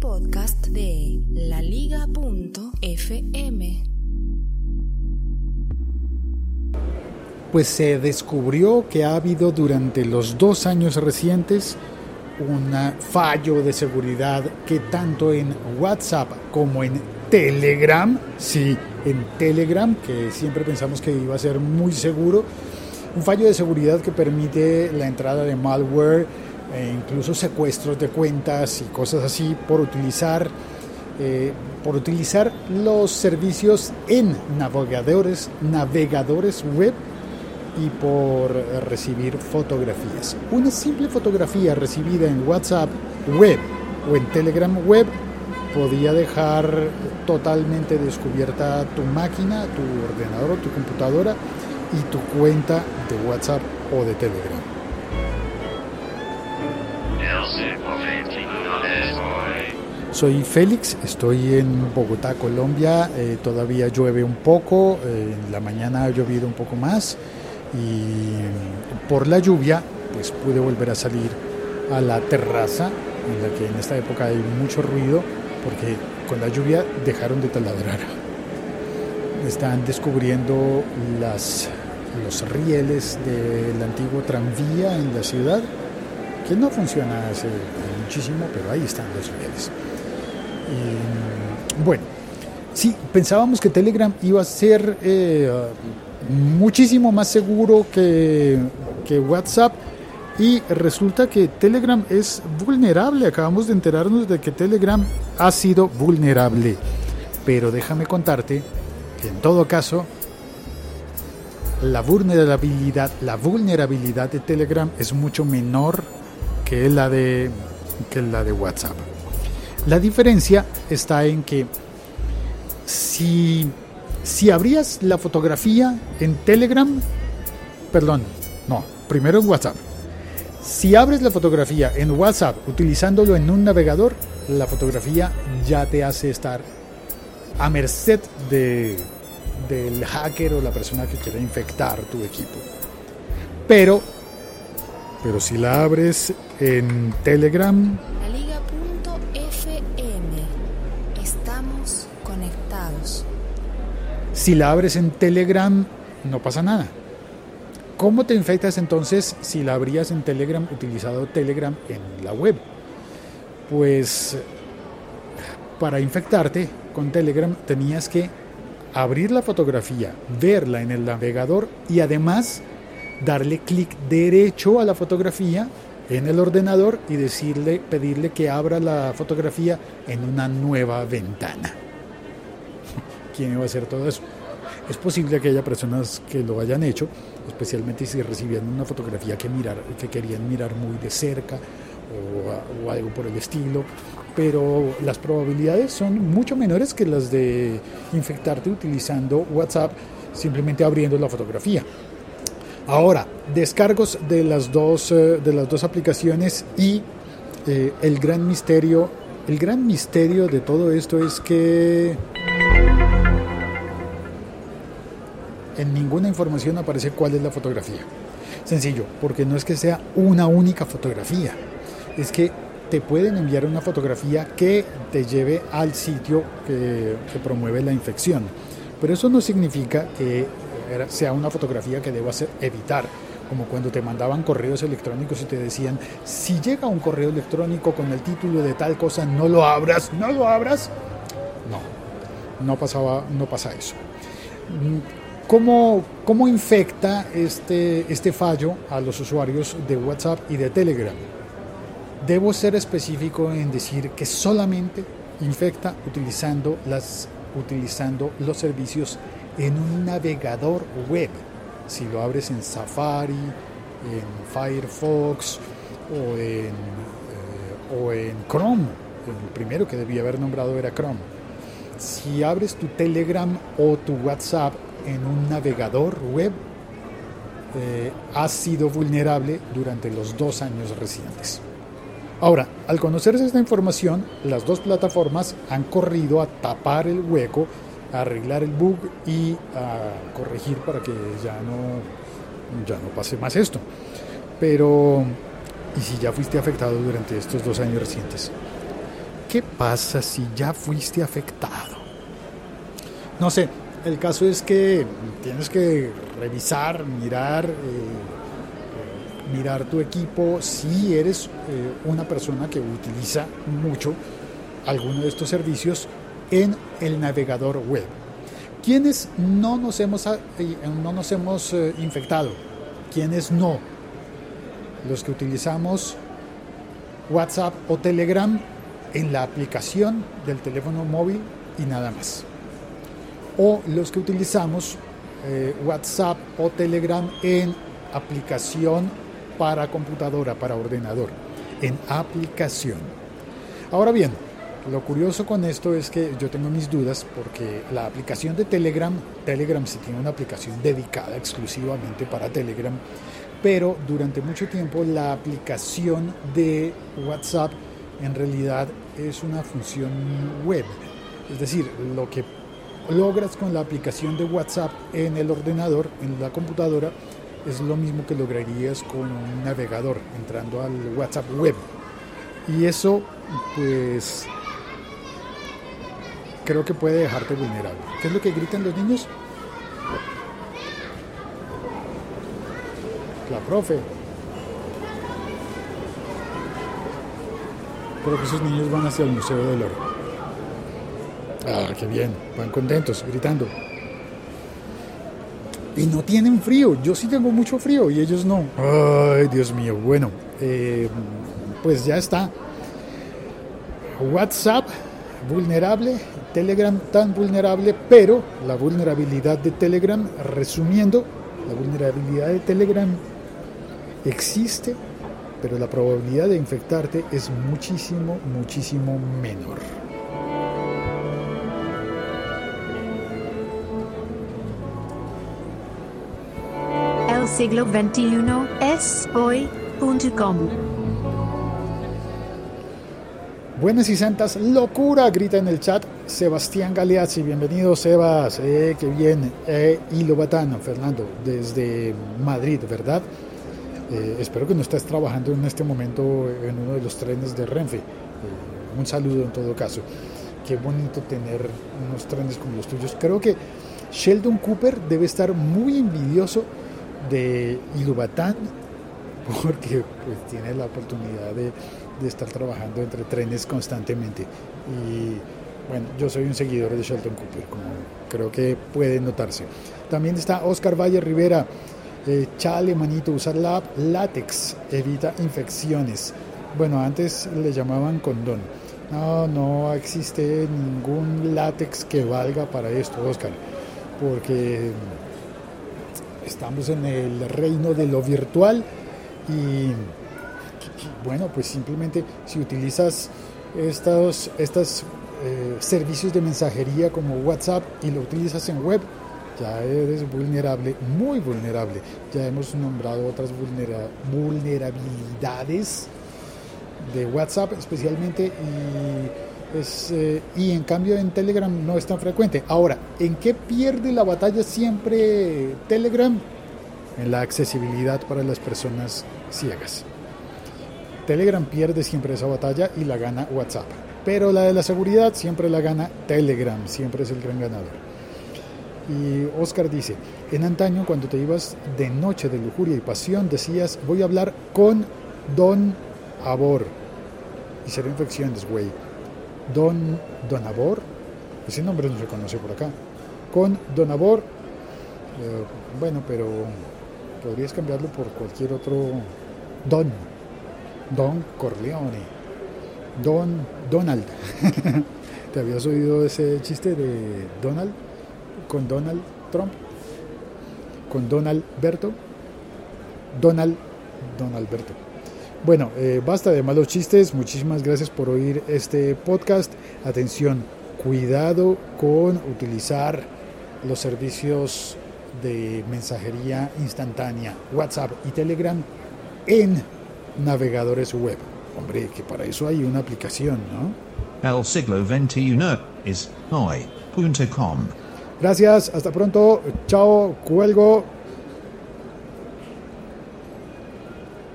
Podcast de laliga.fm. Pues se descubrió que ha habido durante los dos años recientes un fallo de seguridad que tanto en WhatsApp como en Telegram, sí, en Telegram, que siempre pensamos que iba a ser muy seguro, un fallo de seguridad que permite la entrada de malware e incluso secuestros de cuentas y cosas así por utilizar eh, por utilizar los servicios en navegadores navegadores web y por recibir fotografías. Una simple fotografía recibida en WhatsApp web o en Telegram web podía dejar totalmente descubierta tu máquina, tu ordenador tu computadora y tu cuenta de WhatsApp o de Telegram. Soy Félix, estoy en Bogotá, Colombia. Eh, todavía llueve un poco, eh, en la mañana ha llovido un poco más y por la lluvia pues pude volver a salir a la terraza en la que en esta época hay mucho ruido porque con la lluvia dejaron de taladrar. Están descubriendo los rieles del antiguo tranvía en la ciudad, que no funciona hace muchísimo, pero ahí están los rieles. Bueno, sí, pensábamos que Telegram iba a ser eh, muchísimo más seguro que, que WhatsApp y resulta que Telegram es vulnerable. Acabamos de enterarnos de que Telegram ha sido vulnerable. Pero déjame contarte que en todo caso la vulnerabilidad, la vulnerabilidad de Telegram es mucho menor que la de, que la de WhatsApp. La diferencia está en que si si abrías la fotografía en Telegram, perdón, no, primero en WhatsApp. Si abres la fotografía en WhatsApp utilizándolo en un navegador, la fotografía ya te hace estar a merced de, del hacker o la persona que quiera infectar tu equipo. Pero, pero si la abres en Telegram, Si la abres en Telegram, no pasa nada. ¿Cómo te infectas entonces si la abrías en Telegram utilizado Telegram en la web? Pues para infectarte con Telegram tenías que abrir la fotografía, verla en el navegador y además darle clic derecho a la fotografía en el ordenador y decirle, pedirle que abra la fotografía en una nueva ventana. ¿Quién iba a hacer todo eso? Es posible que haya personas que lo hayan hecho, especialmente si recibían una fotografía que, mirar, que querían mirar muy de cerca o, algo por el estilo, pero las probabilidades son mucho menores que las de infectarte utilizando WhatsApp simplemente abriendo la fotografía. Ahora, descargos de las dos, eh, de las dos aplicaciones y eh, el gran misterio, el gran misterio de todo esto es que en ninguna información aparece cuál es la fotografía. Sencillo, porque no es que sea una única fotografía, es que te pueden enviar una fotografía que te lleve al sitio que, promueve la infección. Pero eso no significa que sea una fotografía que debas evitar, como cuando te mandaban correos electrónicos y te decían, si llega un correo electrónico con el título de tal cosa, no lo abras, no lo abras. No, no, pasaba, no pasa eso. ¿Cómo, ¿Cómo, infecta este, este fallo a los usuarios de WhatsApp y de Telegram? Debo ser específico en decir que solamente infecta utilizando, las, utilizando los servicios en un navegador web. Si lo abres en Safari, en Firefox o en, eh, o en Chrome, el primero que debía haber nombrado era Chrome. Si abres tu Telegram o tu WhatsApp en un navegador web eh, ha sido vulnerable durante los dos años recientes. Ahora, al conocerse esta información, las dos plataformas han corrido a tapar el hueco, a arreglar el bug y a corregir para que ya no, ya no pase más esto. Pero, ¿y si ya fuiste afectado durante estos dos años recientes? ¿qué pasa si ya fuiste afectado? No sé, el caso es que tienes que revisar, mirar, eh, eh, mirar tu equipo si eres eh, una persona que utiliza mucho alguno de estos servicios en el navegador web. ¿Quiénes no nos hemos, no nos hemos infectado? ¿Quiénes no? Los que utilizamos WhatsApp o Telegram en la aplicación del teléfono móvil y nada más. O los que utilizamos eh, WhatsApp o Telegram en aplicación para computadora, para ordenador, en aplicación. Ahora bien, lo curioso con esto es que yo tengo mis dudas porque la aplicación de Telegram, Telegram sí tiene una aplicación dedicada exclusivamente para Telegram, pero durante mucho tiempo la aplicación de WhatsApp en realidad es una función web. Es decir, lo que logras con la aplicación de WhatsApp en el ordenador, en la computadora, es lo mismo que lograrías con un navegador entrando al WhatsApp web. Y eso, pues, creo que puede dejarte vulnerable. ¿Qué es lo que gritan los niños? La profe. Creo que esos niños van hacia el Museo del Oro. Ah, qué bien, van contentos, gritando. Y no tienen frío, yo sí tengo mucho frío y ellos no. Ay, Dios mío, bueno, eh, pues ya está. WhatsApp vulnerable, Telegram tan vulnerable, pero la vulnerabilidad de Telegram, resumiendo, la vulnerabilidad de Telegram existe pero la probabilidad de infectarte es muchísimo, muchísimo menor. Siglo XXI es hoy.com. Buenas y santas, locura, grita en el chat Sebastián Galeazzi. Bienvenido, Sebas. Eh, qué bien. Eh, y Lobatano, Fernando, desde Madrid, ¿verdad? Eh, espero que no estés trabajando en este momento en uno de los trenes de Renfe. Eh, un saludo en todo caso. Qué bonito tener unos trenes como los tuyos. Creo que Sheldon Cooper debe estar muy envidioso de Ilubatán porque pues, tiene la oportunidad de, de estar trabajando entre trenes constantemente. Y bueno, yo soy un seguidor de Sheldon Cooper, como creo que puede notarse. También está Oscar Valle Rivera. Eh, chale, manito, usar la látex evita infecciones. Bueno, antes le llamaban condón. No, no existe ningún látex que valga para esto, Oscar, porque estamos en el reino de lo virtual y bueno, pues simplemente si utilizas estos, estos eh, servicios de mensajería como WhatsApp y lo utilizas en web, ya eres vulnerable, muy vulnerable. Ya hemos nombrado otras vulnerabilidades de WhatsApp especialmente y, eh, y en cambio en Telegram no es tan frecuente. Ahora, ¿en qué pierde la batalla siempre Telegram? En la accesibilidad para las personas ciegas. Telegram pierde siempre esa batalla y la gana WhatsApp. Pero la de la seguridad siempre la gana Telegram, siempre es el gran ganador. Y Oscar dice, en antaño cuando te ibas de noche de lujuria y pasión decías, voy a hablar con Don Abor. Y será infecciones, güey. Don, Don Abor. Ese nombre no se conoce por acá. Con Don Abor. Eh, bueno, pero podrías cambiarlo por cualquier otro Don. Don Corleone. Don Donald. ¿Te habías oído ese chiste de Donald? con Donald Trump, con Donald Berto, Donald, Donald Berto. Bueno, eh, basta de malos chistes, muchísimas gracias por oír este podcast. Atención, cuidado con utilizar los servicios de mensajería instantánea, WhatsApp y Telegram en navegadores web. Hombre, que para eso hay una aplicación, ¿no? El siglo XXI es hoy.com. Gracias, hasta pronto. Chao, cuelgo.